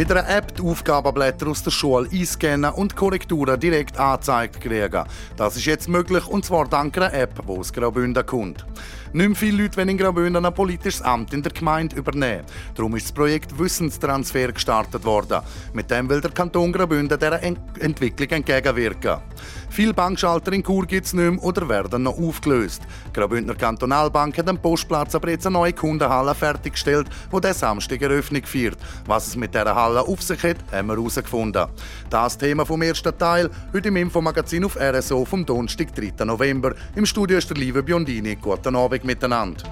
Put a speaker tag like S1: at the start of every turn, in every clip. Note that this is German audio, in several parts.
S1: Mit einer App die Aufgabenblätter aus der Schule einscannen und Korrekturen direkt angezeigt kriegen. Das ist jetzt möglich und zwar dank einer App, die aus Graubünden kommt. Nicht mehr viele Leute wollen in Graubünden ein politisches Amt in der Gemeinde übernehmen. Darum ist das Projekt Wissenstransfer gestartet worden. Mit dem will der Kanton Graubünden dieser Entwicklung entgegenwirken. Viele Bankschalter in Chur gibt es nicht mehr oder werden noch aufgelöst. Graubündner Kantonalbank hat am Postplatz aber jetzt eine neue Kundenhalle fertiggestellt, die der Samstag Eröffnung feiert. Was es mit dieser Halle auf sich hat, haben wir herausgefunden. Das Thema vom ersten Teil, heute im Infomagazin auf RSO vom Donnerstag, 3. November. Im Studio ist der liebe Biondini. Guten Abend miteinander.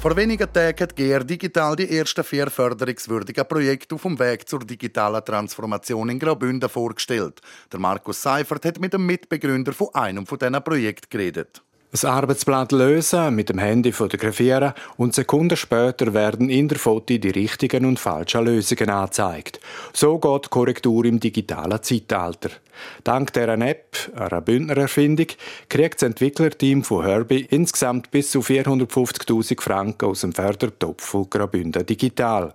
S1: Vor wenigen Tagen hat GR Digital die ersten vier förderungswürdigen Projekte auf dem Weg zur digitalen Transformation in Graubünden vorgestellt. Der Markus Seifert hat mit dem Mitbegründer von einem von diesen Projekten geredet.
S2: Das Arbeitsblatt lösen, mit dem Handy fotografieren und Sekunden später werden in der Foto die richtigen und falschen Lösungen angezeigt. So geht Korrektur im digitalen Zeitalter. Dank dieser App, einer Bündner Erfindung, kriegt das Entwicklerteam von Herbie insgesamt bis zu 450.000 Franken aus dem Fördertopf von Graubünden Digital.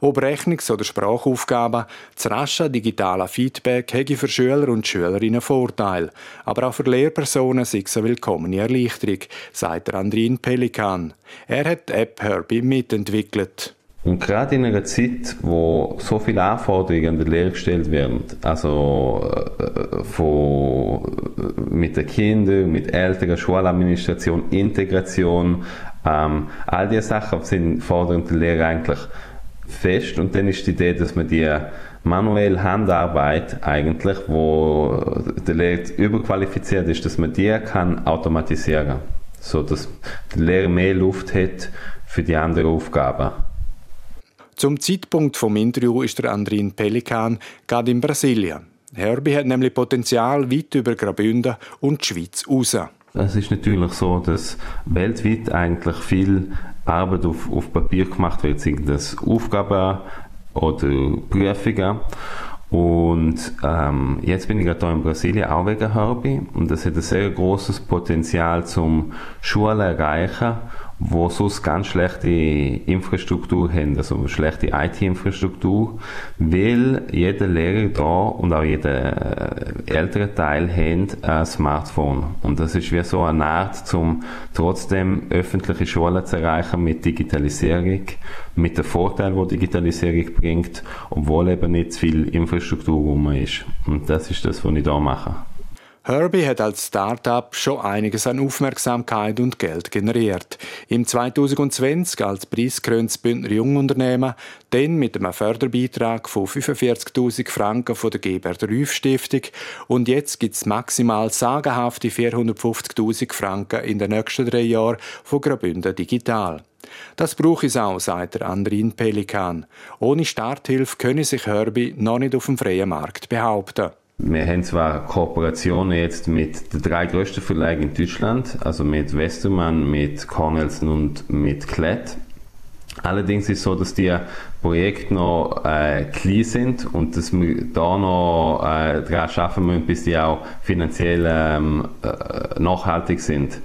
S2: Ob Rechnungs- oder Sprachaufgaben, das rasche digitale Feedback hätte für Schüler und Schülerinnen Vorteil, aber auch für Lehrpersonen sei es eine willkommene Erleichterung, sagt Andrin Pelikan. Er hat die App Herbie mitentwickelt.
S3: Und gerade in einer Zeit, wo so viele Anforderungen an die Lehre gestellt werden, also äh, von, mit den Kindern, mit Eltern, Schuladministration, Integration, ähm, all diese Sachen sind, fordern die Lehre eigentlich fest und dann ist die Idee, dass man die manuelle Handarbeit eigentlich, wo der Lehrer überqualifiziert ist, dass man die kann automatisieren, so dass der Lehrer mehr Luft hat für die anderen Aufgaben.
S2: Zum Zeitpunkt vom Interview ist der Andrin Pelikan gerade in Brasilien. Herbie hat nämlich Potenzial weit über Graubünden und die Schweiz raus.
S3: Es ist natürlich so, dass weltweit eigentlich viel Arbeit auf, auf Papier gemacht wird, sind das Aufgaben oder Prüfungen. Und ähm, jetzt bin ich gerade hier in Brasilien auch wegen Herbie und das hat ein sehr großes Potenzial zum Schulen erreichen wo sonst ganz schlechte Infrastruktur haben, also schlechte IT-Infrastruktur, weil jeder Lehrer da und auch jeder äh, ältere Teil haben ein Smartphone. Und das ist wie so eine Art, um trotzdem öffentliche Schulen zu erreichen mit Digitalisierung, mit dem Vorteil, wo Digitalisierung bringt, obwohl eben nicht zu viel Infrastruktur rum ist. Und das ist das, was ich da mache.
S2: Herbie hat als Start-up schon einiges an Aufmerksamkeit und Geld generiert. Im 2020 als preisgekröntes Bündner Jungunternehmen, dann mit einem Förderbeitrag von 45.000 Franken von der Gebert Rüff Stiftung und jetzt gibt es maximal sagenhafte 450.000 Franken in den nächsten drei Jahren von Graubünden Digital. Das brauche es auch, sagt der Andrin Pelikan. Ohne Starthilfe könne sich Herbie noch nicht auf dem freien Markt behaupten.
S3: Wir haben zwar Kooperationen jetzt mit den drei größten Verlagen in Deutschland, also mit Westermann, mit Cornelsen und mit Klett. Allerdings ist es so, dass die Projekte noch äh, klein sind und dass wir da noch äh, daran arbeiten müssen, bis die auch finanziell ähm, äh, nachhaltig sind.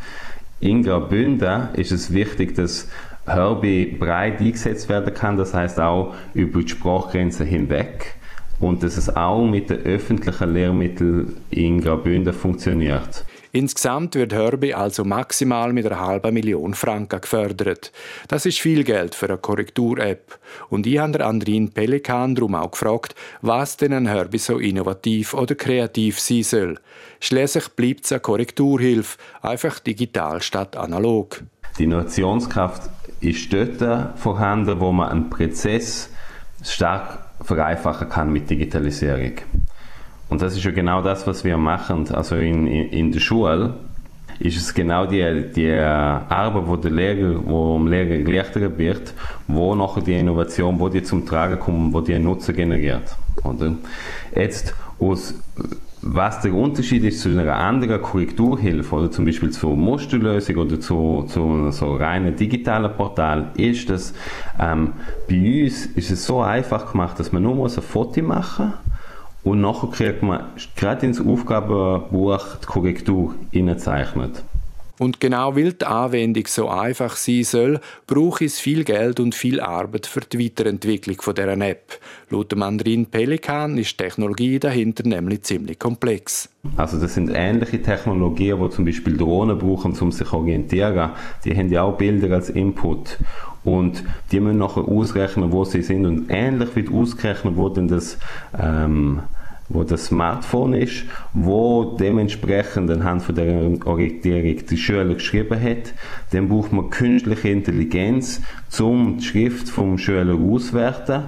S3: In Graubünden ist es wichtig, dass Herbie breit eingesetzt werden kann, das heißt auch über die Sprachgrenzen hinweg und dass es auch mit den öffentlichen Lehrmitteln in Graubünden funktioniert.
S2: Insgesamt wird Herbie also maximal mit einer halben Million Franken gefördert. Das ist viel Geld für eine Korrektur-App. Und ich habe Andrin Pelikan darum auch gefragt, was denn ein Herbie so innovativ oder kreativ sein soll. Schließlich bleibt es eine Korrekturhilfe, einfach digital statt analog.
S3: Die Innovationskraft ist dort vorhanden, wo man einen Prozess stark vereinfachen kann mit Digitalisierung. Und das ist ja genau das, was wir machen. Also in, in, in der Schule ist es genau die, die Arbeit, wo der Lehrer, wo dem Lehrer erleichtert wird, wo nachher die Innovation, wo die zum Tragen kommt, wo die Nutzen generiert. Oder? Jetzt aus Was der Unterschied ist zu einer anderen Korrekturhilfe oder zum Beispiel zur Musterlösung oder zu, zu einem so reinen digitalen Portal, ist, dass ähm, bei uns ist es so einfach gemacht, dass man nur ein Foto machen muss und nachher kriegt man gerade ins Aufgabenbuch die Korrektur innezeichnet.
S4: Und genau weil die Anwendung so einfach sein soll, braucht es viel Geld und viel Arbeit für die Weiterentwicklung von dieser App. Laut Mandarin Pelikan ist die Technologie dahinter nämlich ziemlich komplex.
S3: Also das sind ähnliche Technologien, wo zum Beispiel Drohnen brauchen, um sich orientieren. Die haben ja auch Bilder als Input. Und die müssen nachher ausrechnen, wo sie sind. Und ähnlich wird ausgerechnet, wo denn das ähm, wo das Smartphone ist, wo dementsprechend anhand von der Orientierung die Schüler geschrieben hat. Dann braucht man künstliche Intelligenz, um die Schrift vom Schüler auszuwerten,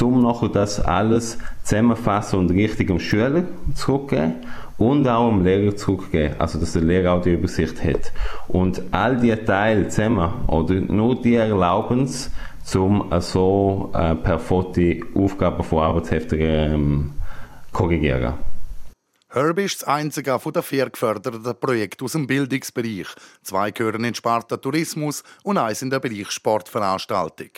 S3: um nachher das alles zusammenfassen und richtig am Schüler zurückgeben und auch am Lehrer zurückgeben, also dass der Lehrer auch die Übersicht hat. Und all die Teile zusammen, oder nur die erlauben es, um so äh, per Foto Aufgaben von Arbeitsheften ähm, korrigieren.
S1: Herb ist das einzige von den vier geförderten Projekten aus dem Bildungsbereich. Zwei gehören in Sparta Tourismus und eins in den Bereich Sportveranstaltung.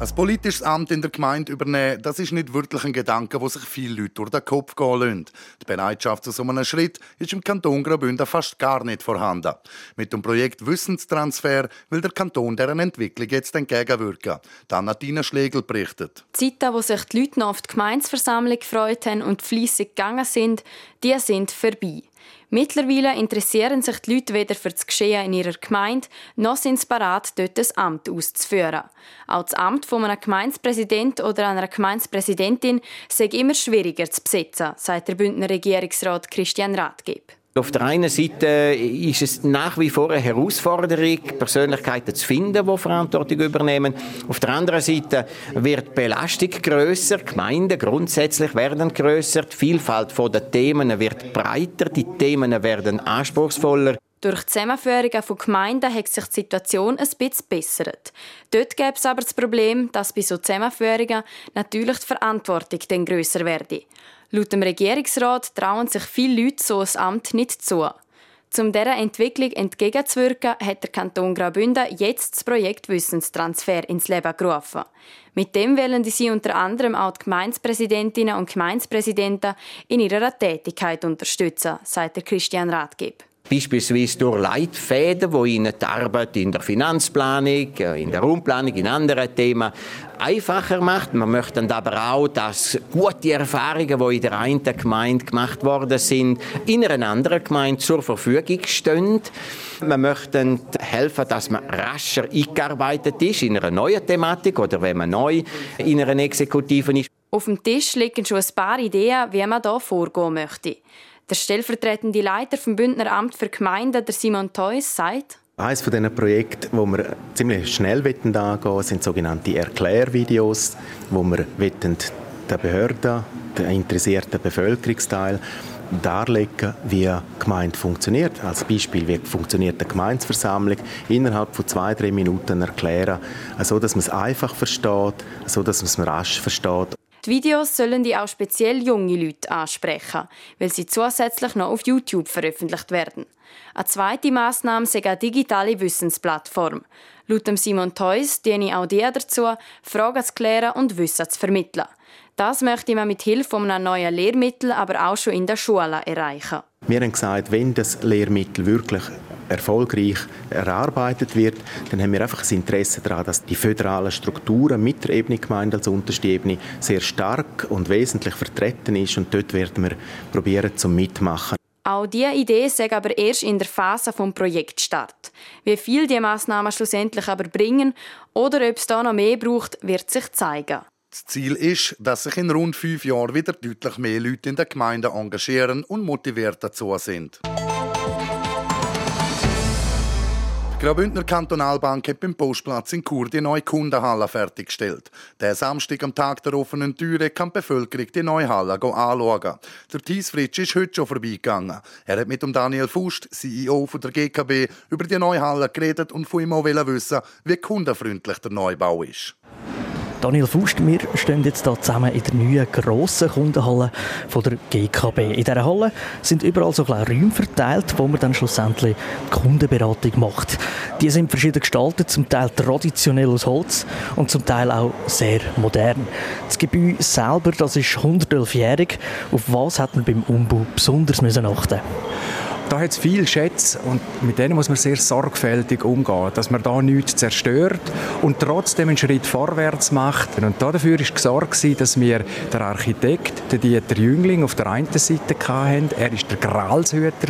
S1: Ein politisches Amt in der Gemeinde übernehmen, das ist nicht wirklich ein Gedanke, wo sich viele Leute durch den Kopf gehen lassen. Die Bereitschaft zu so einem Schritt ist im Kanton Graubünden fast gar nicht vorhanden. Mit dem Projekt Wissenstransfer will der Kanton deren Entwicklung jetzt entgegenwirken. Dann hat Tina Schlegel berichtet.
S5: Die Zeiten, wo sich die Leute noch auf die Gemeinsversammlung gefreut haben und fleissig gegangen sind, die sind vorbei. Mittlerweile interessieren sich die Leute weder für das Geschehen in ihrer Gemeinde, noch sind sie bereit, dort ein Amt auszuführen. Auch das Amt von einem Gemeindepräsident oder einer Gemeindepräsidentin sei immer schwieriger zu besetzen, sagt der Bündner Regierungsrat Christian Rathgeb.
S6: Auf der einen Seite ist es nach wie vor eine Herausforderung, Persönlichkeiten zu finden, die Verantwortung übernehmen. Auf der anderen Seite wird die Belastung grösser, Gemeinden grundsätzlich werden grösser, die Vielfalt der Themen wird breiter, die Themen werden anspruchsvoller.
S5: Durch die Zusammenführungen von Gemeinden hat sich die Situation ein bisschen bessert. Dort gäbe es aber das Problem, dass bei so Zusammenführungen natürlich die Verantwortung dann grösser werde. Laut dem Regierungsrat trauen sich viele Leute so ein Amt nicht zu. Um dieser Entwicklung entgegenzuwirken, hat der Kanton Graubünden jetzt das Projekt Wissenstransfer ins Leben gerufen. Mit dem wollen sie unter anderem auch die Gemeindepräsidentinnen und Gemeindepräsidenten in ihrer Tätigkeit unterstützen, sagt Christian Rathgeb.
S6: Beispielsweise durch Leitfäden, wo ihnen die Arbeit in der Finanzplanung, äh, in der Raumplanung, in anderen Themen einfacher macht. Man möchte aber auch, dass gute Erfahrungen, die in der einen Gemeinde gemacht worden sind, in einer anderen Gemeinde zur Verfügung stehen. Wir möchten helfen, dass man rascher eingearbeitet ist in einer neuen Thematik oder wenn man neu in einer Exekutive ist.
S5: Auf dem Tisch liegen schon ein paar Ideen, wie man hier vorgehen möchte. Der stellvertretende Leiter vom Bündner Amt für Gemeinden, der Simon Theus, sagt,
S7: eines von diesen Projekten, wo wir ziemlich schnell angehen sind sogenannte Erklärvideos, wo wir den Behörden, den interessierten Bevölkerungsteil darlegen, wie Gemeinde funktioniert. Als Beispiel, wie funktioniert eine Gemeindeversammlung, innerhalb von zwei, drei Minuten erklären, so dass man es einfach versteht, so dass man es rasch versteht.
S5: Die Videos sollen die auch speziell junge Leute ansprechen, weil sie zusätzlich noch auf YouTube veröffentlicht werden. Eine zweite Massnahme ist eine digitale Wissensplattform. Laut Simon Theus diene auch die dazu, Fragen zu klären und Wissen zu vermitteln. Das möchte man mit Hilfe einer neuen Lehrmittel aber auch schon in der Schule erreichen.
S7: Wir haben gesagt, wenn das Lehrmittel wirklich erfolgreich erarbeitet wird, dann haben wir einfach das Interesse daran, dass die föderalen Strukturen mit der Ebene Gemeinde als unterste Ebene sehr stark und wesentlich vertreten ist und dort werden wir probieren zum Mitmachen.
S5: Auch diese Idee sei aber erst in der Phase vom Projektstart. Wie viel die Maßnahmen schlussendlich aber bringen oder ob es da noch mehr braucht, wird sich zeigen.
S1: Das Ziel ist, dass sich in rund fünf Jahren wieder deutlich mehr Leute in der Gemeinde engagieren und motiviert dazu sind. Graubündner Kantonalbank hat beim Postplatz in Chur die neue Kundenhalle fertiggestellt. Der Samstag am Tag der offenen Türe kann die Bevölkerung die neue Halle anschauen. Der Thies Fritsch ist heute schon vorbeigegangen. Er hat mit Daniel Fust, CEO der GKB, über die neue Halle geredet und von ihm auch wissen, wie kundenfreundlich der Neubau ist.
S8: Daniel Fust, wir stehen jetzt hier zusammen in der neuen grossen Kundenhalle von der GKB. In dieser Halle sind überall so kleine Räume verteilt, wo man dann schlussendlich die Kundenberatung macht. Die sind verschieden gestaltet, zum Teil traditionell aus Holz und zum Teil auch sehr modern. Das Gebäude selber, das ist 111-jährig. Auf was hat man beim Umbau besonders achten
S4: da hat es viele Schätze und mit denen muss man sehr sorgfältig umgehen, dass man da nichts zerstört und trotzdem einen Schritt vorwärts macht. Und dafür war gesorgt, dass wir der Architekt, der Dieter Jüngling, auf der einen Seite hatten. Er war der Gralshüter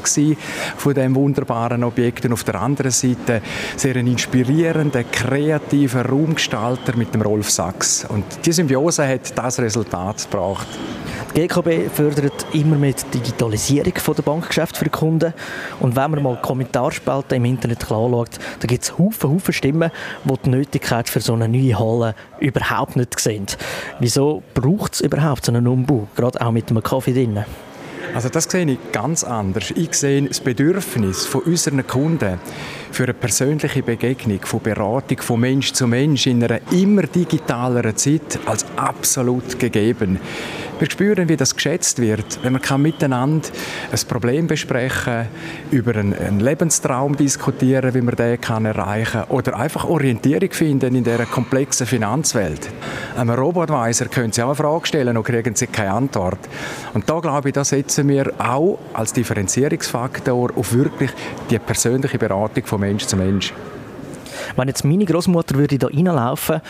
S4: von diesem wunderbaren Objekt und auf der anderen Seite sehr ein inspirierender, kreativer Raumgestalter mit dem Rolf Sachs. Und die Symbiose hat das Resultat gebracht.
S8: Die GKB fördert immer mit Digitalisierung der Bankgeschäfte für die Kunden. Und wenn man mal Kommentarspalten im Internet anschaut, da gibt es Haufen, Haufen Stimmen, die die Nötigkeit für so eine neue Halle überhaupt nicht sehen. Wieso braucht es überhaupt so einen Umbau, gerade auch mit einem Kaffee drinnen?
S4: Also das sehe ich ganz anders. Ich sehe das Bedürfnis von unseren Kunden für eine persönliche Begegnung, von Beratung von Mensch zu Mensch in einer immer digitaleren Zeit als absolut gegeben. Wir spüren, wie das geschätzt wird, wenn man kann miteinander ein Problem besprechen, über einen, Lebenstraum diskutieren, wie man den kann erreichen oder einfach Orientierung finden in dieser komplexen Finanzwelt. Einem Robotweiser können Sie auch eine Frage stellen und kriegen Sie keine Antwort. Und da glaube ich, da setzen wir auch als Differenzierungsfaktor auf wirklich die persönliche Beratung von Mensch zu Mensch.
S8: Wenn jetzt meine Großmutter würde da reinlaufen,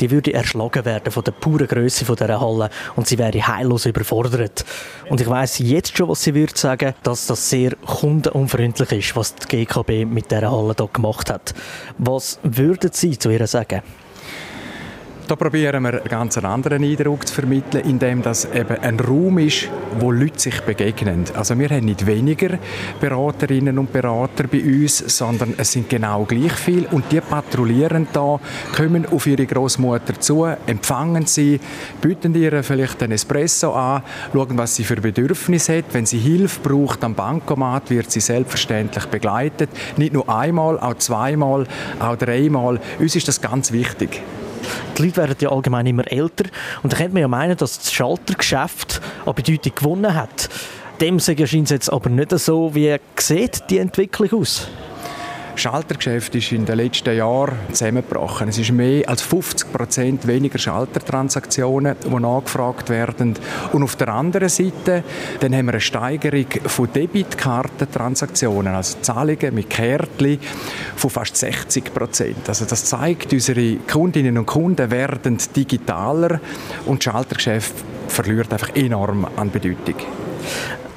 S8: die würde erschlagen werden von der puren Größe von dieser Halle und sie wäre heillos überfordert. Und ich weiß jetzt schon, was sie würde sagen, dass das sehr kundenunfreundlich ist, was die GKB mit dieser Halle da gemacht hat. Was würden Sie zu ihr sagen?
S4: Da probieren wir einen ganz anderen Eindruck zu vermitteln, indem das eben ein Raum ist, wo Leute sich begegnen. Also wir haben nicht weniger Beraterinnen und Berater bei uns, sondern es sind genau gleich viele und die patrouillieren da, kommen auf ihre Großmutter zu, empfangen sie, bieten ihr vielleicht einen Espresso an, schauen, was sie für Bedürfnisse hat. Wenn sie Hilfe braucht am Bankomat, wird sie selbstverständlich begleitet. Nicht nur einmal, auch zweimal, auch dreimal. Uns ist das ganz wichtig
S8: die Leute werden ja allgemein immer älter und da könnte man ja meinen, dass das Schaltergeschäft an Bedeutung gewonnen hat. Dem scheint es jetzt aber nicht so. Wie sieht die Entwicklung aus?
S4: Schaltergeschäft ist in den letzten Jahren zusammengebrochen. Es ist mehr als 50 Prozent weniger Schaltertransaktionen, die nachgefragt werden. Und auf der anderen Seite dann haben wir eine Steigerung von Debitkartentransaktionen, also Zahlungen mit Kärtchen, von fast 60 Prozent. Also das zeigt, unsere Kundinnen und Kunden werden digitaler und das Schaltergeschäft verliert einfach enorm an Bedeutung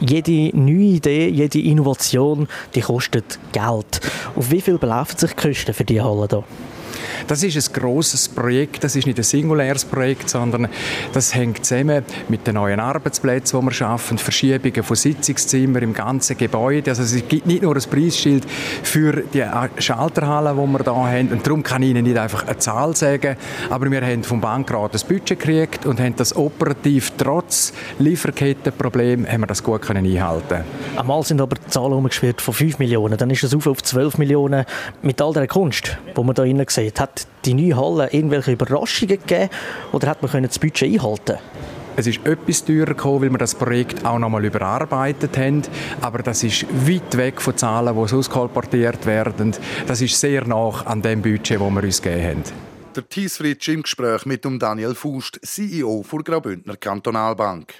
S8: jede neue Idee, jede Innovation, die kostet Geld. Auf wie viel belaufen sich die Kosten für diese Halle hier?
S4: Das ist ein großes Projekt, das ist nicht ein singuläres Projekt, sondern das hängt zusammen mit den neuen Arbeitsplätzen, die wir schaffen, Verschiebungen von Sitzungszimmern im ganzen Gebäude. Also es gibt nicht nur ein Preisschild für die Schalterhalle, die wir hier haben und darum kann ich Ihnen nicht einfach eine Zahl sagen, aber wir haben vom Bankrat das Budget gekriegt und haben das operativ trotz Lieferkettenproblem haben wir das gut können einhalten.
S8: Einmal sind aber die Zahlen umgeschwirrt von 5 Millionen, dann ist es auf 12 Millionen mit all der Kunst, die man hier drinnen sieht. Hat die neue Halle irgendwelche Überraschungen gegeben oder hat man das Budget einhalten
S4: es ist etwas teurer gekommen, weil wir das Projekt auch nochmal überarbeitet haben. Aber das ist weit weg von Zahlen, die sonst kolportiert werden. Das ist sehr nah an dem Budget, das wir uns gegeben haben.
S1: Der Thies Fritsch im Gespräch mit dem Daniel Fust, CEO der Graubündner Kantonalbank.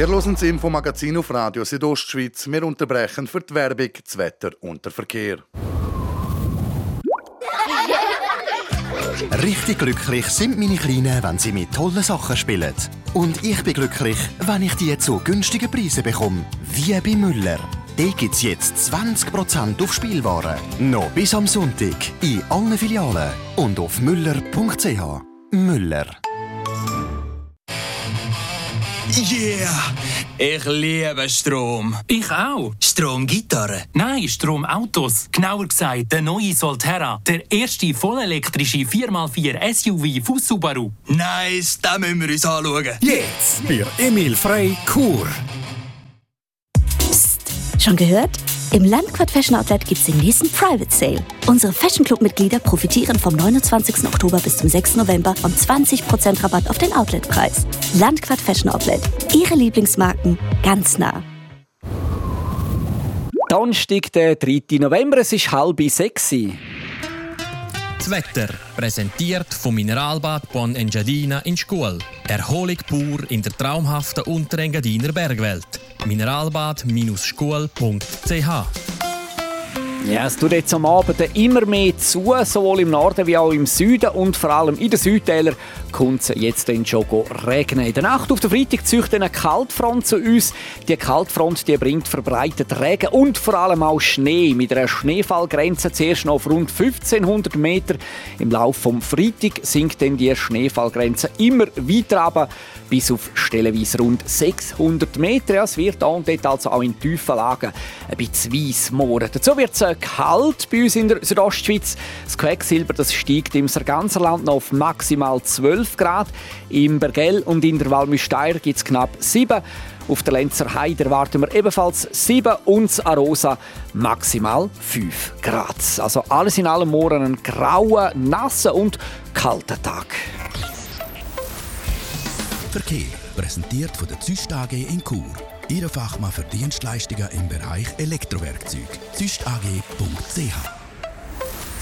S1: Wir hören das Infomagazin auf Radio Südostschweiz. Wir unterbrechen für die Werbung, das Wetter und den Verkehr.
S9: Richtig glücklich sind meine Kleinen, wenn sie mit tollen Sachen spielen. Und ich bin glücklich, wenn ich die zu günstigen Preisen bekomme. Wie bei Müller. Da gibt es jetzt 20% auf Spielwaren. Noch bis am Sonntag. In allen Filialen. Und auf müller.ch. Müller.
S10: Yeah! Ich liebe Strom.
S11: Ich auch.
S10: Stromgitarre?
S11: Nein, Stromautos. Genauer gesagt, der neue Solterra. Der erste vollelektrische 4x4 SUV von Subaru.
S10: Nice, den müssen wir uns anschauen.
S9: Jetzt bei Emil Frey Kur.
S12: Psst, schon gehört? Im Landquart Fashion Outlet gibt es den nächsten Private Sale. Unsere Fashion Club-Mitglieder profitieren vom 29. Oktober bis zum 6. November von 20% Rabatt auf den Outletpreis. Landquart Fashion Outlet. Ihre Lieblingsmarken ganz nah.
S13: Donnerstag, der 3. November, es ist halb sechs.
S14: Das Wetter, präsentiert vom Mineralbad Bon Engadina in Schkuhl. Erholung pur in der traumhaften Unterengadiner Bergwelt. Mineralbad-schkuhl.ch
S13: ja, es tut jetzt am Abend immer mehr zu, sowohl im Norden wie auch im Süden und vor allem in den Südtälern kommt es jetzt dann schon regnen. In der Nacht auf den Freitag zieht eine Kaltfront zu uns. Die Kaltfront die bringt verbreitet Regen und vor allem auch Schnee mit einer Schneefallgrenze zuerst noch auf rund 1500 Meter. Im Laufe des Freitag sinkt dann die Schneefallgrenze immer weiter runter bis auf stellenweise rund 600 Meter. es wird da und dort also auch in tiefen Lagen ein bisschen weiss mohren. Dazu wird es äh, kalt bei uns in der Südostschweiz. Das Quecksilber das steigt im ganzen Land noch auf maximal 12 Grad. Im Bergell und in der Walmüsteier gibt es knapp 7 auf der Lenzer Heide erwarten wir ebenfalls 7 und in Arosa maximal 5 Grad. Also alles in allem morgen ein grauer, nasser und kalter Tag.
S15: Verkehr präsentiert von der Züst AG in Chur. Ihre Fachmann für Dienstleistungen im Bereich Elektrowerkzeug. züstag.ch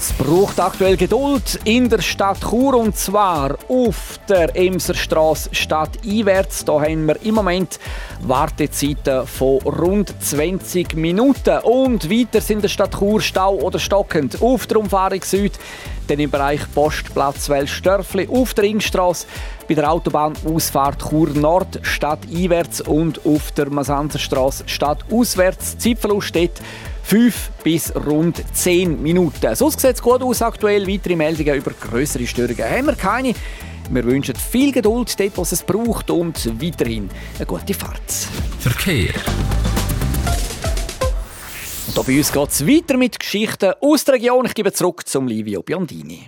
S13: es braucht aktuell Geduld in der Stadt Chur und zwar auf der Emserstraße stadteinwärts. Da haben wir im Moment Wartezeiten von rund 20 Minuten. Und weiter sind der Stadt Chur Stau oder stockend auf der Umfahrung Süd, dann im Bereich Postplatz Welsstörfli, auf der Ringstraße, bei der Autobahnausfahrt Chur Nord stadteinwärts und auf der Masanzerstraße stadtauswärts. Zeitverlust steht 5 bis rund 10 Minuten. Sonst sieht es gut aus aktuell. Weitere Meldungen über größere Störungen haben wir keine. Wir wünschen viel Geduld dort, was es braucht und weiterhin eine gute Fahrt.
S14: Verkehr.
S13: Und hier bei uns geht es weiter mit Geschichten aus der Region. Ich gebe zurück zum Livio Biondini.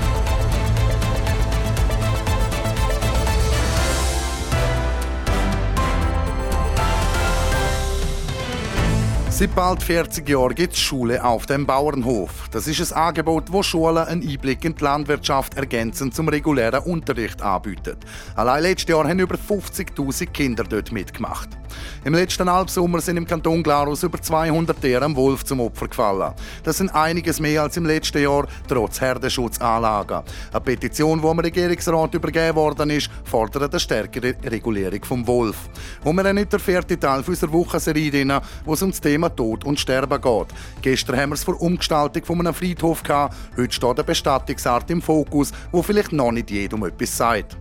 S1: Seit bald 40 Jahren gibt es Schule auf dem Bauernhof. Das ist ein Angebot, wo Schulen einen Einblick in die Landwirtschaft ergänzend zum regulären Unterricht anbieten. Allein letztes Jahr haben über 50.000 Kinder dort mitgemacht. Im letzten Halbsommer sind im Kanton Glarus über 200 Tiere am Wolf zum Opfer gefallen. Das sind einiges mehr als im letzten Jahr, trotz Herdenschutzanlagen. Eine Petition, die am Regierungsrat übergeben worden ist, fordert eine stärkere Regulierung vom Wolf. Und wir haben nicht der vierte Teil unserer Wochenserie, wo es um das Thema Tod und Sterben geht. Gestern haben wir es vor Umgestaltung von einem Friedhof gehabt. Heute steht eine Bestattungsart im Fokus, wo vielleicht noch nicht jedem etwas sagt.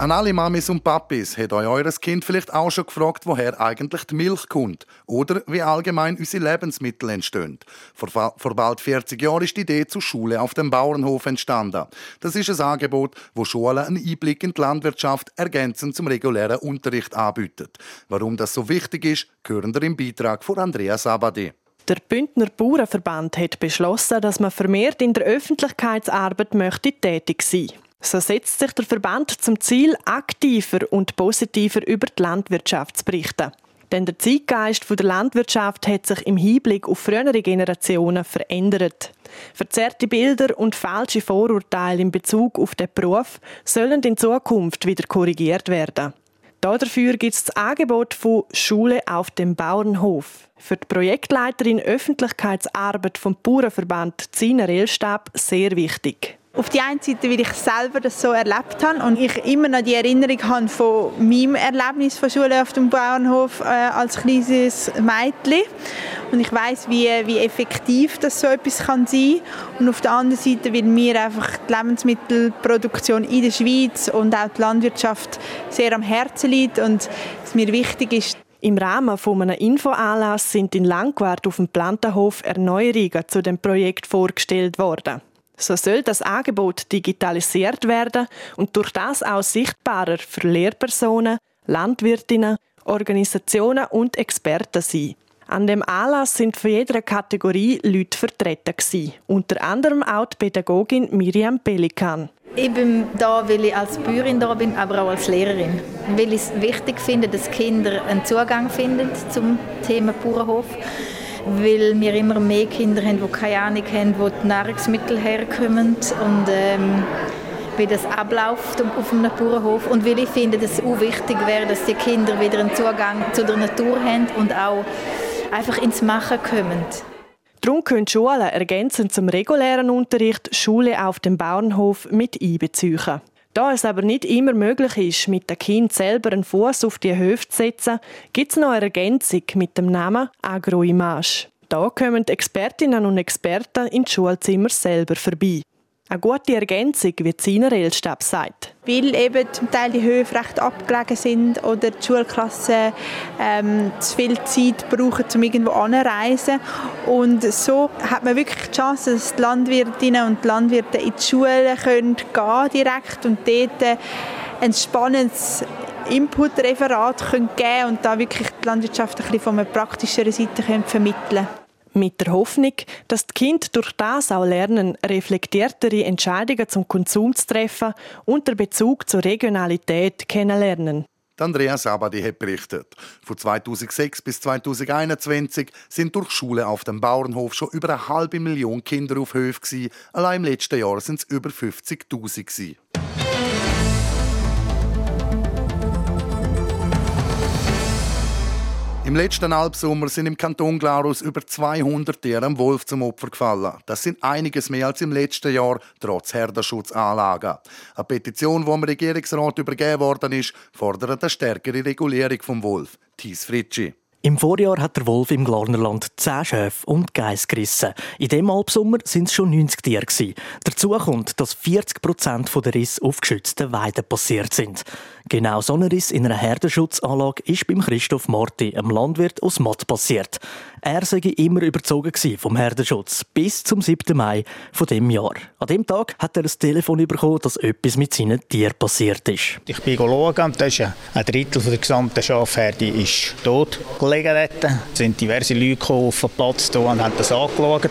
S1: An alle Mamis und Papis hat euch eures Kind vielleicht auch schon gefragt, woher eigentlich die Milch kommt oder wie allgemein unsere Lebensmittel entstehen. Vor, vor bald 40 Jahren ist die Idee zur Schule auf dem Bauernhof entstanden. Das ist ein Angebot, wo Schulen einen Einblick in die Landwirtschaft ergänzend zum regulären Unterricht anbietet. Warum das so wichtig ist, hören wir im Beitrag von Andreas Abadi.
S16: Der Bündner Bauernverband hat beschlossen, dass man vermehrt in der Öffentlichkeitsarbeit möchte tätig sein möchte. So setzt sich der Verband zum Ziel, aktiver und positiver über die Landwirtschaft zu berichten. Denn der Zeitgeist der Landwirtschaft hat sich im Hinblick auf frühere Generationen verändert. Verzerrte Bilder und falsche Vorurteile in Bezug auf den Beruf sollen in Zukunft wieder korrigiert werden. Dafür gibt es das Angebot von Schule auf dem Bauernhof. Für die Projektleiterin Öffentlichkeitsarbeit vom Bauernverband Zina Rellstab sehr wichtig.
S17: Auf die einen Seite, weil ich selber das so erlebt habe und ich immer noch die Erinnerung habe von meinem Erlebnis von Schule auf dem Bauernhof äh, als kleines Mädchen. Und ich weiß, wie, wie effektiv das so etwas kann sein Und auf der anderen Seite, weil mir einfach die Lebensmittelproduktion in der Schweiz und auch die Landwirtschaft sehr am Herzen liegt und es mir wichtig ist,
S16: im Rahmen von einem Infoanlass sind in Langquart auf dem Plantenhof Erneuerungen zu dem Projekt vorgestellt worden. So soll das Angebot digitalisiert werden und durch das auch sichtbarer für Lehrpersonen, Landwirtinnen, Organisationen und Experten sein. An dem Anlass sind für jede Kategorie Leute vertreten. Unter anderem auch die Pädagogin Miriam Pelikan.
S18: Ich bin da, weil ich als Bäuerin da bin, aber auch als Lehrerin. Weil ich es wichtig finde, dass Kinder einen Zugang finden zum Thema Bauernhof. Weil wir immer mehr Kinder haben, die keine Ahnung haben, wo die Nahrungsmittel herkommen. Und ähm, wie das abläuft auf einem Bauernhof und weil ich finde, dass es auch wichtig wäre, dass die Kinder wieder einen Zugang zu der Natur haben und auch einfach ins Machen kommen.
S16: Darum können Schulen ergänzend zum regulären Unterricht Schule auf dem Bauernhof mit einbeziehen. Da es aber nicht immer möglich ist, mit dem Kind selber einen Fuß auf die Höfe zu setzen, gibt es noch eine Ergänzung mit dem Namen Agroimage. Da kommen die Expertinnen und Experten in Schulzimmer selber vorbei. Eine gute Ergänzung, wie Zina Rellstab sagt.
S17: Weil eben zum Teil die Höfe recht abgelegen sind oder die Schulklassen ähm, zu viel Zeit brauchen, um irgendwo anzureisen. Und so hat man wirklich die Chance, dass die Landwirtinnen und die Landwirte in die Schulen können gehen direkt und dort ein spannendes Input-Referat geben und da wirklich die Landwirtschaft ein bisschen von einer praktischen Seite vermitteln können.
S16: Mit der Hoffnung, dass die Kinder durch das auch lernen, reflektiertere Entscheidungen zum Konsum zu treffen und den Bezug zur Regionalität kennenlernen.
S1: Andrea Sabadi hat berichtet. Von 2006 bis 2021 sind durch Schule auf dem Bauernhof schon über eine halbe Million Kinder auf Höfe. Allein im letzten Jahr sind es über 50.000. Im letzten Albsommer sind im Kanton Glarus über 200 Tiere am Wolf zum Opfer gefallen. Das sind einiges mehr als im letzten Jahr, trotz Herdenschutzanlagen. Eine Petition, die dem Regierungsrat übergeben worden ist, fordert eine stärkere Regulierung vom Wolf. Thies Fritschi.
S8: Im Vorjahr hat der Wolf im Glarnerland 10 Schäfe und Geiss gerissen. In dem Albsommer sind es schon 90 Tiere. Dazu kommt, dass 40 Prozent der Risse auf geschützten Weiden passiert sind. Genau so ein Riss in einer Herdenschutzanlage ist beim Christoph Marti, einem Landwirt aus Matt, passiert. Er sei immer überzogen vom Herdenschutz bis zum 7. Mai von dem Jahr. An dem Tag hat er ein Telefon bekommen, dass etwas mit seinen Tieren passiert ist.
S19: Ich bin schauen und das ist ein Drittel der gesamten Schafherde ist tot gelegen. Es sind diverse Leute auf den Platz und haben das angeschaut.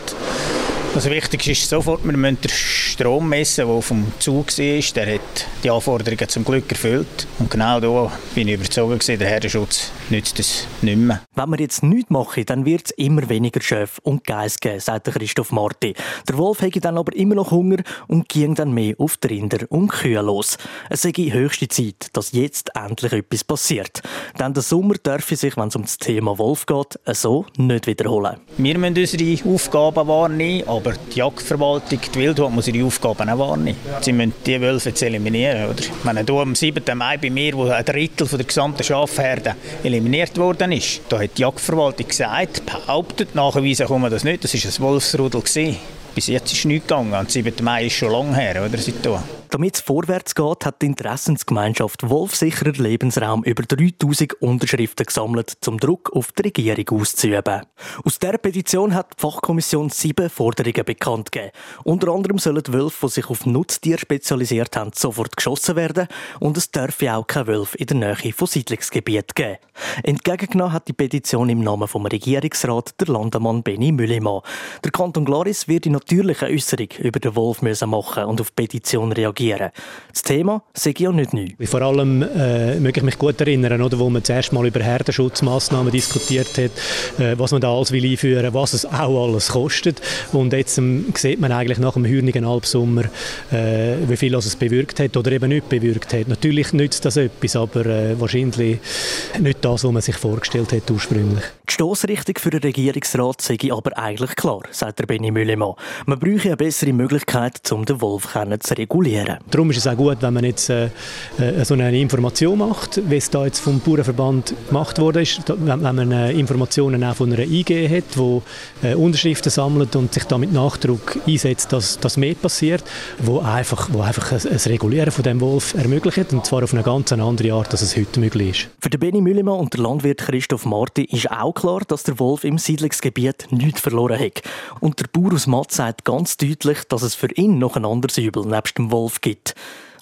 S19: Also wichtig ist sofort, wir müssen den Strom messen, der auf dem Zug war. Der hat die Anforderungen zum Glück erfüllt. Und genau da bin ich überzeugt, der Herdenschutz nützt es nicht mehr.
S8: Wenn wir jetzt nichts machen, dann wird es immer weniger Schöf und Geiss geben, sagt Christoph Marti. Der Wolf hätte dann aber immer noch Hunger und ging dann mehr auf die Rinder und Kühe los. Es sei höchste Zeit, dass jetzt endlich etwas passiert. Denn der Sommer dürfe sich, wenn es um das Thema Wolf geht, so nicht wiederholen.
S19: Wir müssen unsere Aufgaben wahrnehmen, aber die Jagdverwaltung, die Wildhut, muss ihre Aufgaben auch wahrnehmen. Sie müssen die Wölfe jetzt eliminieren. Oder? Wenn du am 7. Mai bei mir, wo ein Drittel der gesamten Schafherde eliminiert worden ist, da hat die Jagdverwaltung gesagt, behauptet, nachweisen kann man das nicht, das war ein Wolfsrudel. Gewesen. Bis jetzt ist nichts gegangen. Am 7. Mai ist schon lange her, oder? Seitdem.
S8: Damit es vorwärts geht, hat die Interessensgemeinschaft Wolfsicherer Lebensraum über 3000 Unterschriften gesammelt, zum Druck auf die Regierung auszuüben. Aus dieser Petition hat die Fachkommission sieben Forderungen bekannt gegeben. Unter anderem sollen Wölfe, die sich auf Nutztiere spezialisiert haben, sofort geschossen werden und es dürfe auch kein Wölfe in der Nähe von Siedlungsgebieten geben. Entgegengenommen hat die Petition im Namen vom Regierungsrat der Landemann Benny Müllimann. Der Kanton Glaris wird die natürliche Äußerung über den Wolf machen und auf die Petition reagieren. Das Thema sei ja nicht neu.
S20: Vor allem äh, möchte ich mich gut erinnern, oder, wo man zuerst mal über Herdenschutzmaßnahmen diskutiert hat, äh, was man da alles will einführen, was es auch alles kostet. Und jetzt ähm, sieht man eigentlich nach dem hürnigen Albsommer, äh, wie viel es bewirkt hat oder eben nicht bewirkt hat. Natürlich nützt das etwas, aber äh, wahrscheinlich nicht das, was man sich vorgestellt hat ursprünglich.
S8: Die Stossrichtung für den Regierungsrat sei aber eigentlich klar, sagt der Benny Müllemann. Man bräuchte eine bessere Möglichkeit, um den Wolf zu regulieren.
S20: Darum ist es auch gut, wenn man jetzt äh, äh, so eine Information macht, wie es da jetzt vom Bauernverband gemacht wurde, ist, wenn, man äh, Informationen auch von einer IG hat, die äh, Unterschriften sammelt und sich da mit Nachdruck einsetzt, dass das mehr passiert, wo einfach, wo einfach ein, ein Regulieren von dem Wolf ermöglicht und zwar auf eine ganz andere Art, als es heute möglich ist.
S8: Für den Benny Müllemann und der Landwirt Christoph Marti ist auch klar, dass der Wolf im Siedlungsgebiet nichts verloren hat. Und der Bauer aus Matt sagt ganz deutlich, dass es für ihn noch ein anderes Übel nebst dem Wolf gibt.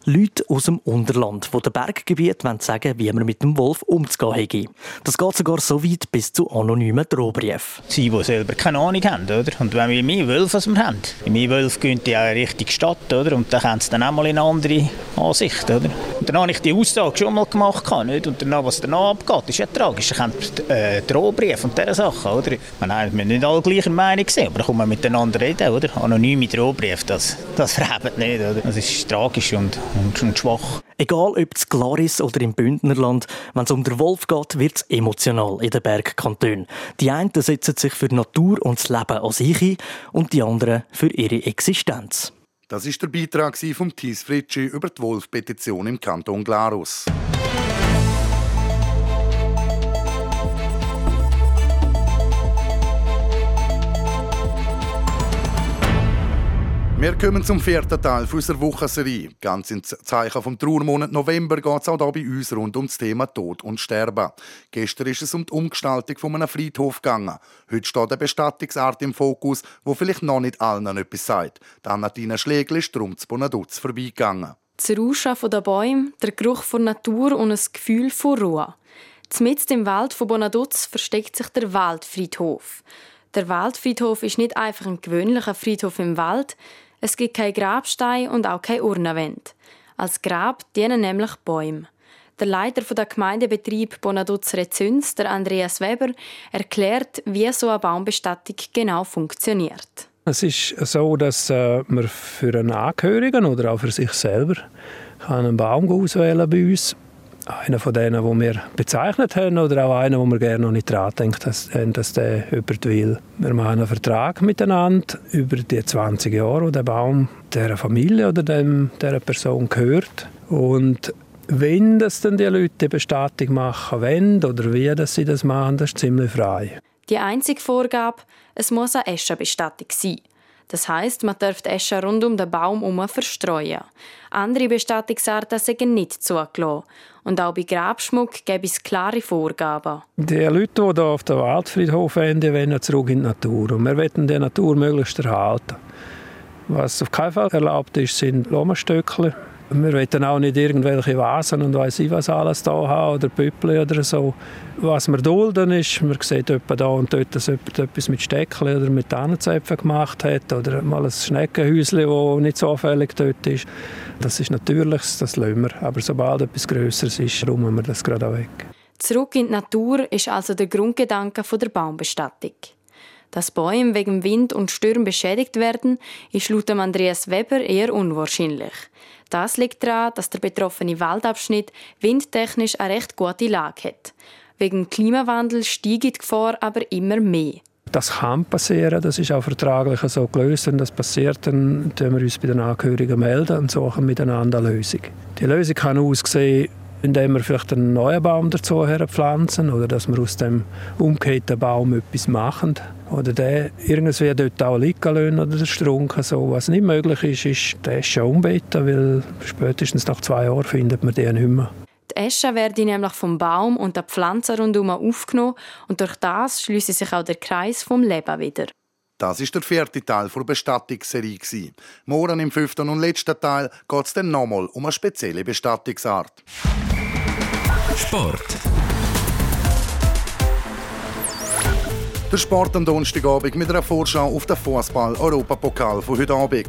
S8: Leute aus dem Unterland, die den Berggebiet sagen wie man mit dem Wolf umzugehen hätte. Das geht sogar so weit bis zu anonymen Drohbriefen.
S19: Sie, die selber keine Ahnung haben, oder? Und wenn wir mehr Wölfe als wir haben, mehr Wölfe gehen die auch Richtung Stadt, oder? Und dann haben sie dann auch mal eine andere Ansicht, oder? Und dann habe ich die Aussage schon mal gemacht, nicht? Und danach, was danach abgeht, ist ja tragisch. Ich habe äh, Drohbriefe und diese Sachen, oder? Wir haben nicht alle gleicher Meinung gesehen, aber da kann man miteinander reden, oder? Anonyme Drohbriefe, das, das verhebt nicht, oder? Das ist tragisch und und, und schwach.
S8: Egal ob es Glaris oder im Bündnerland, wenn es um den Wolf geht, wird es emotional in den Bergkantonen. Die einen setzen sich für die Natur und das Leben an sich ein und die anderen für ihre Existenz.
S1: Das ist der Beitrag von Thies Fritschi über die Wolf-Petition im Kanton Glarus. Wir kommen zum vierten Teil unserer Wochenserie. Ganz im Zeichen vom Trauermonat November geht es auch hier bei uns rund um das Thema Tod und Sterben. Gestern ist es um die Umgestaltung von einem Friedhof gegangen. Heute steht eine Bestattungsart im Fokus, wo vielleicht noch nicht allen etwas sagt. Dann Nadine Schlegel ist drum zu Bonaduz vorbeigegangen.
S5: Das Rauschen der Bäume, der Geruch von Natur und ein Gefühl von Ruhe. Mitten im Wald von Bonaduz versteckt sich der Waldfriedhof. Der Waldfriedhof ist nicht einfach ein gewöhnlicher Friedhof im Wald, es gibt keinen Grabstein und auch keine Urnenwände. Als Grab dienen nämlich Bäume. Der Leiter der Gemeindebetrieb Bonaduz Rezüns, der Andreas Weber, erklärt, wie so eine Baumbestattung genau funktioniert.
S21: Es ist so, dass äh, man für einen Angehörigen oder auch für sich selber einen Baum auswählen bei uns einer von denen, die wir bezeichnet haben, oder auch einer, wo wir gerne noch nicht dran denken, dass, dass der jemand will. Wir machen einen Vertrag miteinander über die 20 Jahre, wo der Baum der Familie oder dem, der Person gehört. Und wenn das dann die Leute Bestattung machen wollen oder wie dass sie das machen, das ist ziemlich frei.
S5: Die einzige Vorgabe, es muss eine Eschenbestattung sein. Das heißt, man darf die Esche rund um den Baum herum verstreuen. Andere Bestattungsarten sind nicht zugelassen. Und auch bei Grabschmuck gibt es klare Vorgaben.
S21: Die Leute, die hier auf dem Waldfriedhof enden, wollen zurück in die Natur. Und wir wollen die Natur möglichst erhalten. Was auf keinen Fall erlaubt ist, sind Blumenstückchen wir wollen auch nicht irgendwelche Vasen und weiss ich was alles da haben oder Püppli oder so. Was wir dulden ist, man sieht etwa da und dort, dass jemand etwas mit Steckchen oder mit Tannenzäpfen gemacht hat oder mal ein Schneckenhäuschen, das nicht so auffällig dort ist. Das ist natürlich, das lassen wir. Aber sobald etwas Größeres ist, räumen wir das gerade weg.
S5: Zurück in die Natur ist also der Grundgedanke der Baumbestattung. Dass Bäume wegen Wind und Sturm beschädigt werden, ist laut Andreas Weber eher unwahrscheinlich. Das liegt daran, dass der betroffene Waldabschnitt windtechnisch eine recht gute Lage hat. Wegen Klimawandel steigt die Gefahr aber immer mehr.
S21: Das kann passieren, das ist auch vertraglich so gelöst. Wenn das passiert, dann melden wir uns bei den Angehörigen melden und suchen miteinander eine Lösung. Die Lösung kann aussehen, indem wir vielleicht einen neuen Baum dazu pflanzen oder dass wir aus dem umgekehrten Baum etwas machen oder den irgendwie dort auch liegen lassen oder den Strunk. So. Was nicht möglich ist, ist die Esche umbetten, weil spätestens nach zwei Jahren findet man die nicht mehr.
S5: Die Esche werden nämlich vom Baum und der Pflanze rundherum aufgenommen und durch das schließt sich auch der Kreis vom Leben wieder.
S1: Das ist der vierte Teil der Bestattungsserie. Morgen im fünften und letzten Teil geht es dann nochmal um eine spezielle Bestattungsart.
S15: Sport.
S1: Der Sport am Donnerstagabend mit einer Vorschau auf den Fußball-Europapokal von heute Abend.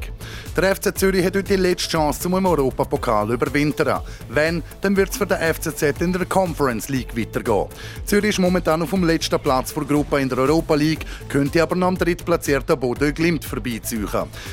S1: Der FC Zürich hat heute die letzte Chance zum Europapokal überwintern. Wenn, dann wird es für den FCZ in der Conference League weitergehen. Zürich ist momentan auf dem letzten Platz der Gruppe in der Europa League, könnte aber noch am drittplatzierten Bodo Glimt vorbeiziehen.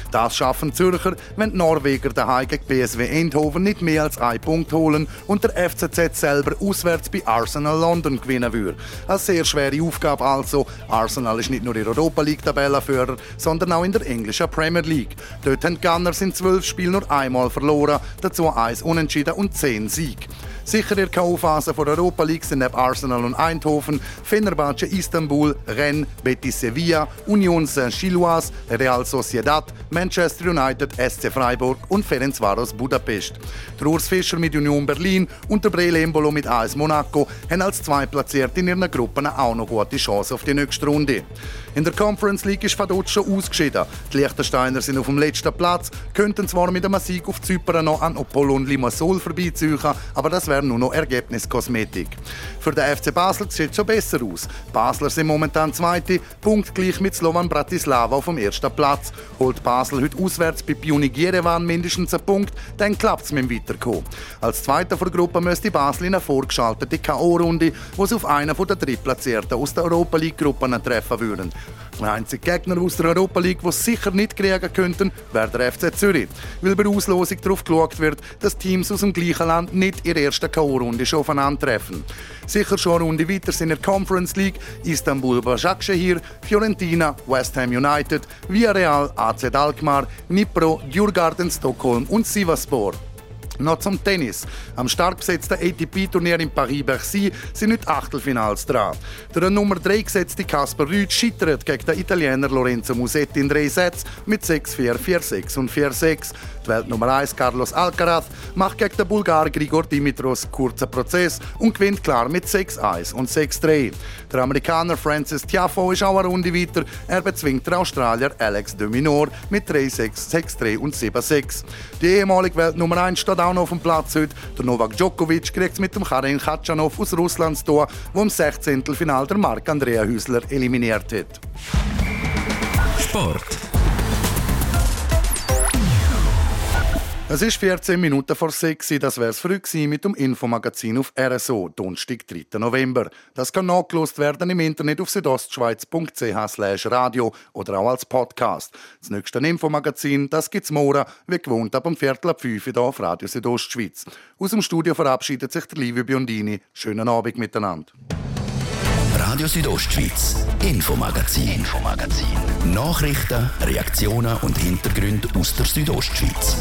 S1: Das schaffen Zürcher, wenn die Norweger daheim gegen BSW Eindhoven nicht mehr als einen Punkt holen und der FCZ selber auswärts bei Arsenal London gewinnen würde. Eine sehr schwere Aufgabe also. Ist nicht nur in der Europa League-Tabellenführer, sondern auch in der englischen Premier League. Dort haben die Gunners in zwölf Spielen nur einmal verloren, dazu eins Unentschieden und zehn Sieg. Sicher in der K.O.-Phase der Europa League sind neben Arsenal und Eindhoven, Fenerbahce Istanbul, Rennes, Betis Sevilla, Union Saint-Gilloise, Real Sociedad, Manchester United, SC Freiburg und Ferencvaros Budapest. Der Urs Fischer mit Union Berlin und der Brele Embolo mit AS Monaco haben als Zweitplatzierte in ihren Gruppen auch noch gute Chance auf die nächste Runde. In der Conference League ist Fadot schon ausgeschieden. Die Liechtensteiner sind auf dem letzten Platz, könnten zwar mit einem Sieg auf Zypern noch an Apollon Limassol vorbeiziehen, aber das wäre nur noch Ergebniskosmetik. Für den FC Basel sieht es schon besser aus. Basler sind momentan Zweite, punktgleich mit Slovan Bratislava auf dem ersten Platz. Holt Basel heute auswärts bei Pionik Jerewan mindestens einen Punkt, dann klappt es mit dem Weiterkommen. Als Zweiter der Gruppe müsste Basel in eine vorgeschaltete K.O.-Runde, wo sie auf einen der Drittplatzierten aus der Europa League-Gruppe treffen würden. Der einzige Gegner aus der Europa League, den sie sicher nicht kriegen könnten, wäre der FC Zürich. Weil bei der Auslosung darauf geschaut wird, dass Teams aus dem gleichen Land nicht in der ersten K.O.-Runde schon aufeinandertreffen. Sicher schon eine Runde weiter sind in der Conference League Istanbul Başakşehir, Fiorentina, West Ham United, Villarreal, AZ Alkmaar, Dnipro, Djurgården Stockholm und Sivaspor. Noch zum Tennis. Am stark besetzten ATP-Turnier in Paris-Bercy sind nicht Achtelfinals dran. Der Nummer 3 gesetzte Kasper Rüth scheitert gegen den Italiener Lorenzo Musetti in drei Sätzen mit 6-4, 4-6 und 4-6. Die Weltnummer 1 Carlos Alcaraz macht gegen den Bulgar Grigor Dimitros kurzen Prozess und gewinnt klar mit 6-1 und 6-3. Der Amerikaner Francis Tiafoe ist auch eine Runde weiter. Er bezwingt den Australier Alex de mit 3-6, 6-3 und 7-6. Die ehemalige Weltnummer 1 steht auch noch auf dem Platz heute. Der Novak Djokovic kriegt es mit dem Karin Katschanov aus Russland zu tun, im 16. Final der Marc Andrea Hüsler eliminiert hat.
S15: Sport.
S1: Es ist 14 Minuten vor 6 Das wäre es früh mit dem Infomagazin auf RSO, Donnerstag, 3. November. Das kann nachgelost werden im Internet auf südostschweiz.ch radio oder auch als Podcast. Das nächste Infomagazin, das gibt's morgen, wie gewohnt ab um Viertel ab 5 hier auf Radio Südostschweiz. Aus dem Studio verabschiedet sich der Livio Biondini. Schönen Abend miteinander.
S15: Radio Südostschweiz, Infomagazin, Infomagazin. Nachrichten, Reaktionen und Hintergründe aus der Südostschweiz.